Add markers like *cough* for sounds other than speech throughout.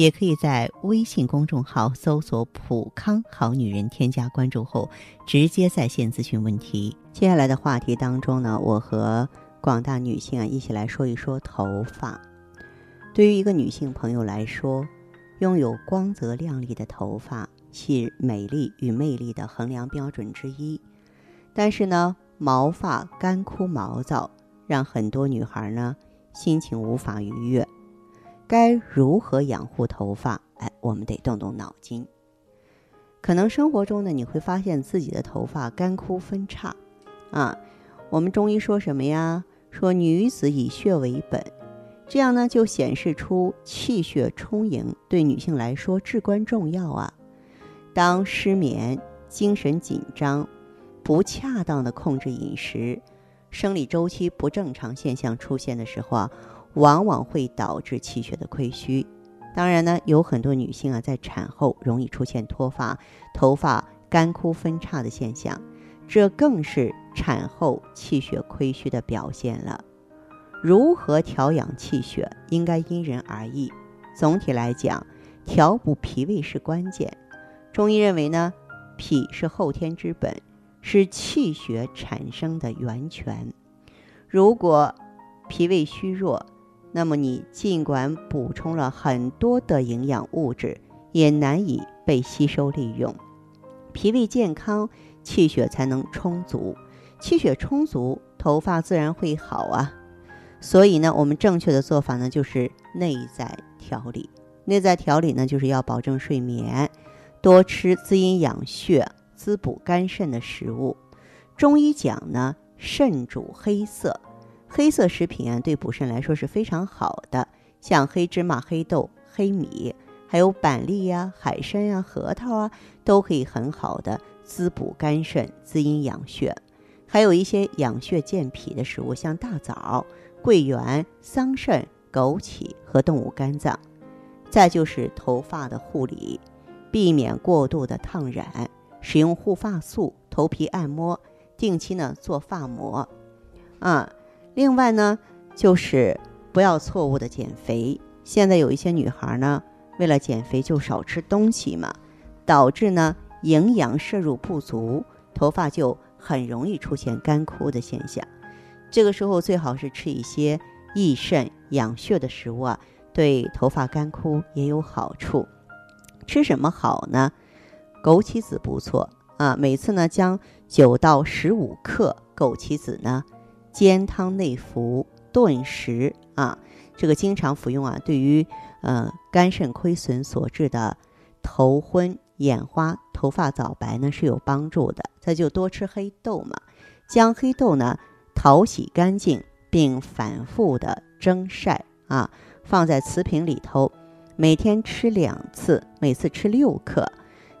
也可以在微信公众号搜索“普康好女人”，添加关注后直接在线咨询问题。接下来的话题当中呢，我和广大女性啊一起来说一说头发。对于一个女性朋友来说，拥有光泽亮丽的头发是美丽与魅力的衡量标准之一。但是呢，毛发干枯毛躁，让很多女孩呢心情无法愉悦。该如何养护头发？哎，我们得动动脑筋。可能生活中呢，你会发现自己的头发干枯分叉，啊，我们中医说什么呀？说女子以血为本，这样呢就显示出气血充盈对女性来说至关重要啊。当失眠、精神紧张、不恰当的控制饮食、生理周期不正常现象出现的时候啊。往往会导致气血的亏虚，当然呢，有很多女性啊，在产后容易出现脱发、头发干枯分叉的现象，这更是产后气血亏虚的表现了。如何调养气血，应该因人而异。总体来讲，调补脾胃是关键。中医认为呢，脾是后天之本，是气血产生的源泉。如果脾胃虚弱，那么你尽管补充了很多的营养物质，也难以被吸收利用。脾胃健康，气血才能充足，气血充足，头发自然会好啊。所以呢，我们正确的做法呢，就是内在调理。内在调理呢，就是要保证睡眠，多吃滋阴养血、滋补肝肾的食物。中医讲呢，肾主黑色。黑色食品啊，对补肾来说是非常好的，像黑芝麻、黑豆、黑米，还有板栗呀、海参呀、核桃啊，都可以很好的滋补肝肾、滋阴养血。还有一些养血健脾的食物，像大枣、桂圆、桑葚、枸杞和动物肝脏。再就是头发的护理，避免过度的烫染，使用护发素、头皮按摩，定期呢做发膜，啊。另外呢，就是不要错误的减肥。现在有一些女孩呢，为了减肥就少吃东西嘛，导致呢营养摄入不足，头发就很容易出现干枯的现象。这个时候最好是吃一些益肾养血的食物啊，对头发干枯也有好处。吃什么好呢？枸杞子不错啊，每次呢将九到十五克枸杞子呢。煎汤内服，顿食啊，这个经常服用啊，对于呃肝肾亏损所致的头昏眼花、头发早白呢是有帮助的。再就多吃黑豆嘛，将黑豆呢淘洗干净，并反复的蒸晒啊，放在瓷瓶里头，每天吃两次，每次吃六克，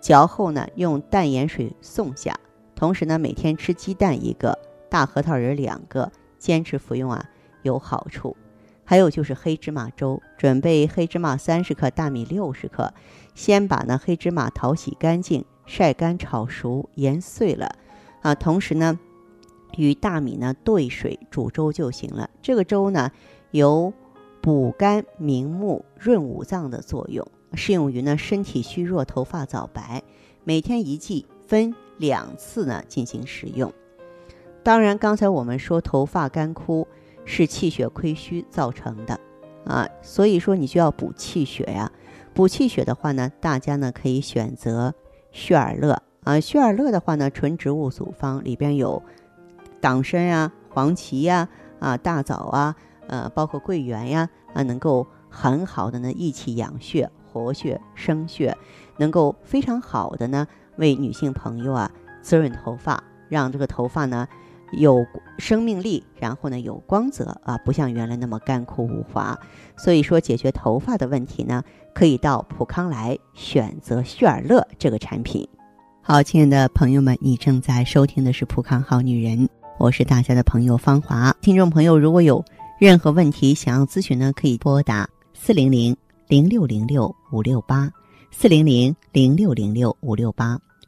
嚼后呢用淡盐水送下，同时呢每天吃鸡蛋一个。大核桃仁两个，坚持服用啊有好处。还有就是黑芝麻粥，准备黑芝麻三十克，大米六十克。先把呢黑芝麻淘洗干净，晒干炒熟，研碎了啊。同时呢，与大米呢兑水煮粥就行了。这个粥呢有补肝明目、润五脏的作用，适用于呢身体虚弱、头发早白。每天一剂，分两次呢进行食用。当然，刚才我们说头发干枯是气血亏虚造成的，啊，所以说你就要补气血呀。补气血的话呢，大家呢可以选择血尔乐啊。血尔乐的话呢，纯植物组方，里边有党参呀、黄芪呀、啊大枣啊，呃，包括桂圆呀，啊，能够很好的呢益气养血、活血生血，能够非常好的呢为女性朋友啊滋润头发，让这个头发呢。有生命力，然后呢有光泽啊，不像原来那么干枯无华。所以说，解决头发的问题呢，可以到普康来选择旭尔乐这个产品。好，亲爱的朋友们，你正在收听的是《普康好女人》，我是大家的朋友芳华。听众朋友，如果有任何问题想要咨询呢，可以拨打四零零零六零六五六八四零零零六零六五六八，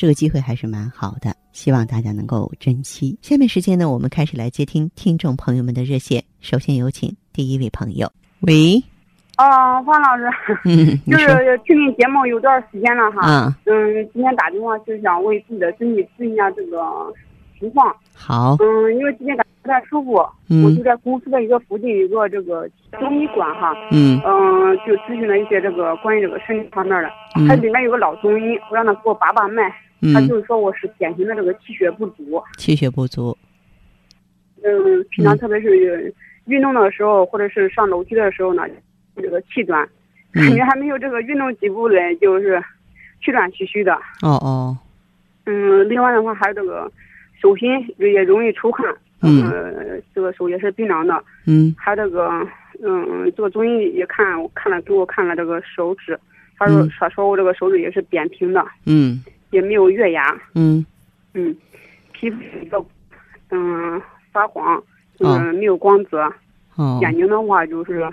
这个机会还是蛮好的，希望大家能够珍惜。下面时间呢，我们开始来接听听众朋友们的热线。首先有请第一位朋友，喂。哦，方老师，*laughs* 嗯，*laughs* 就是听你节目有段时间了哈，嗯，今天打电话就是想为自己的身体咨询一下这个情况。好。嗯，因为今天感觉。不太舒服，我就在公司的一个附近有个这个中医馆哈，嗯，嗯，就咨询了一些这个关于这个身体方面的，它里面有个老中医，我让他给我把把脉，他就是说我是典型的这个气血不足，气血不足，嗯，平常特别是运动的时候或者是上楼梯的时候呢，这个气短，感觉还没有这个运动几步嘞，就是气短吁吁的。哦哦，嗯，另外的话还有这个手心也容易出汗。嗯，这个手也是冰凉的。嗯，还有这个，嗯，这个中医也看，我看了给我看了这个手指，他说他说我这个手指也是扁平的。嗯，也没有月牙。嗯，嗯，皮肤比较，嗯，发黄，嗯，没有光泽。哦，眼睛的话就是，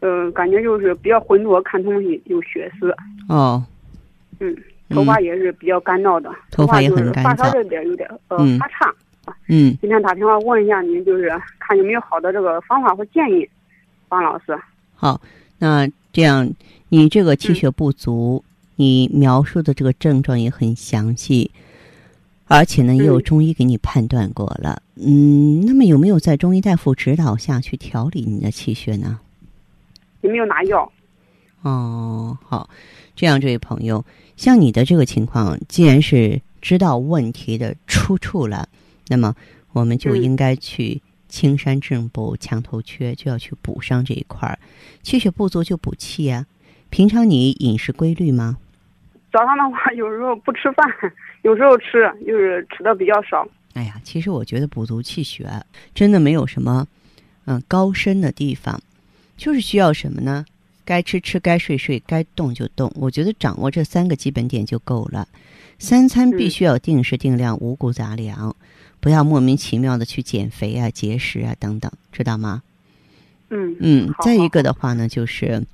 嗯，感觉就是比较浑浊，看东西有血丝。哦，嗯，头发也是比较干燥的，头发也很干燥，发梢这边有点呃发差。嗯，今天打电话问一下您，就是看有没有好的这个方法或建议，方老师。好，那这样，你这个气血不足，你描述的这个症状也很详细，而且呢，也有中医给你判断过了。嗯，那么有没有在中医大夫指导下去调理你的气血呢？有没有拿药？哦，好，这样，这位朋友，像你的这个情况，既然是知道问题的出处了。那么，我们就应该去青山正补墙头缺，就要去补上这一块儿。气血不足就补气啊。平常你饮食规律吗？早上的话，有时候不吃饭，*laughs* 有时候吃，就是吃的比较少。哎呀，其实我觉得补足气血真的没有什么嗯高深的地方，就是需要什么呢？该吃吃，该睡睡，该动就动。我觉得掌握这三个基本点就够了。三餐必须要定时定量，五谷杂粮。不要莫名其妙的去减肥啊、节食啊等等，知道吗？嗯嗯。再一个的话呢，就是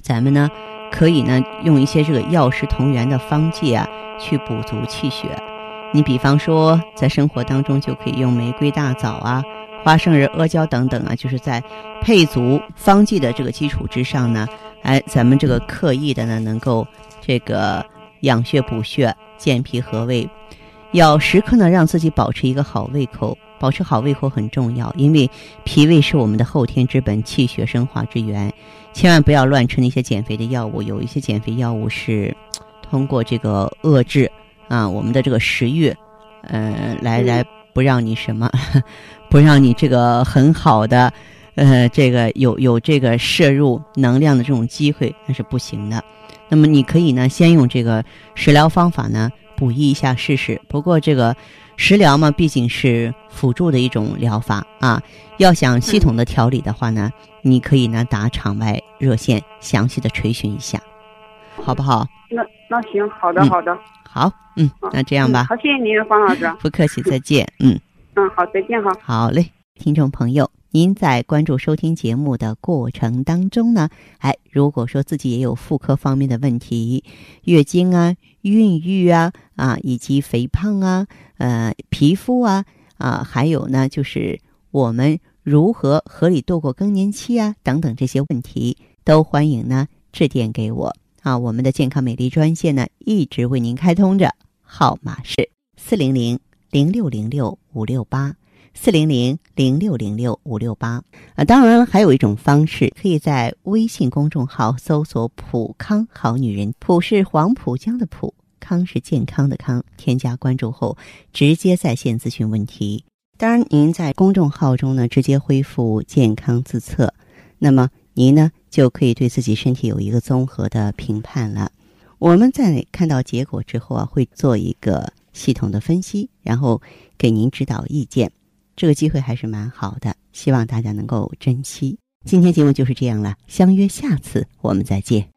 咱们呢可以呢用一些这个药食同源的方剂啊，去补足气血。你比方说，在生活当中就可以用玫瑰大枣啊、花生仁、阿胶等等啊，就是在配足方剂的这个基础之上呢，哎，咱们这个刻意的呢，能够这个养血补血、健脾和胃。要时刻呢让自己保持一个好胃口，保持好胃口很重要，因为脾胃是我们的后天之本，气血生化之源。千万不要乱吃那些减肥的药物，有一些减肥药物是 *tsk* 通过这个遏制啊我们的这个食欲，呃，来来不让你什么，*laughs* 不让你这个很好的，呃，这个有有这个摄入能量的这种机会，那是不行的。那么你可以呢，先用这个食疗方法呢。补益一下试试，不过这个食疗嘛，毕竟是辅助的一种疗法啊。要想系统的调理的话呢，你可以呢打场外热线，详细的垂询一下，好不好？那那行，好的好的，好，嗯，那这样吧。好，谢谢您，方老师。*laughs* 不客气，再见。嗯 *laughs* 嗯，好，再见哈。好嘞，听众朋友。您在关注收听节目的过程当中呢，哎，如果说自己也有妇科方面的问题，月经啊、孕育啊啊，以及肥胖啊、呃、皮肤啊啊，还有呢，就是我们如何合理度过更年期啊等等这些问题，都欢迎呢致电给我啊。我们的健康美丽专线呢一直为您开通着，号码是四零零零六零六五六八。四零零零六零六五六八啊，当然了，还有一种方式，可以在微信公众号搜索“普康好女人”，普是黄浦江的浦，康是健康的康，添加关注后直接在线咨询问题。当然，您在公众号中呢直接恢复健康自测，那么您呢就可以对自己身体有一个综合的评判了。我们在看到结果之后啊，会做一个系统的分析，然后给您指导意见。这个机会还是蛮好的，希望大家能够珍惜。今天节目就是这样了，相约下次我们再见。